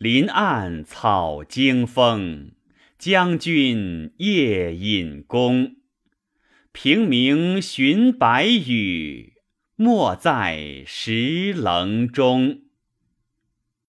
林暗草惊风将军夜引弓平明寻白羽没在石棱中。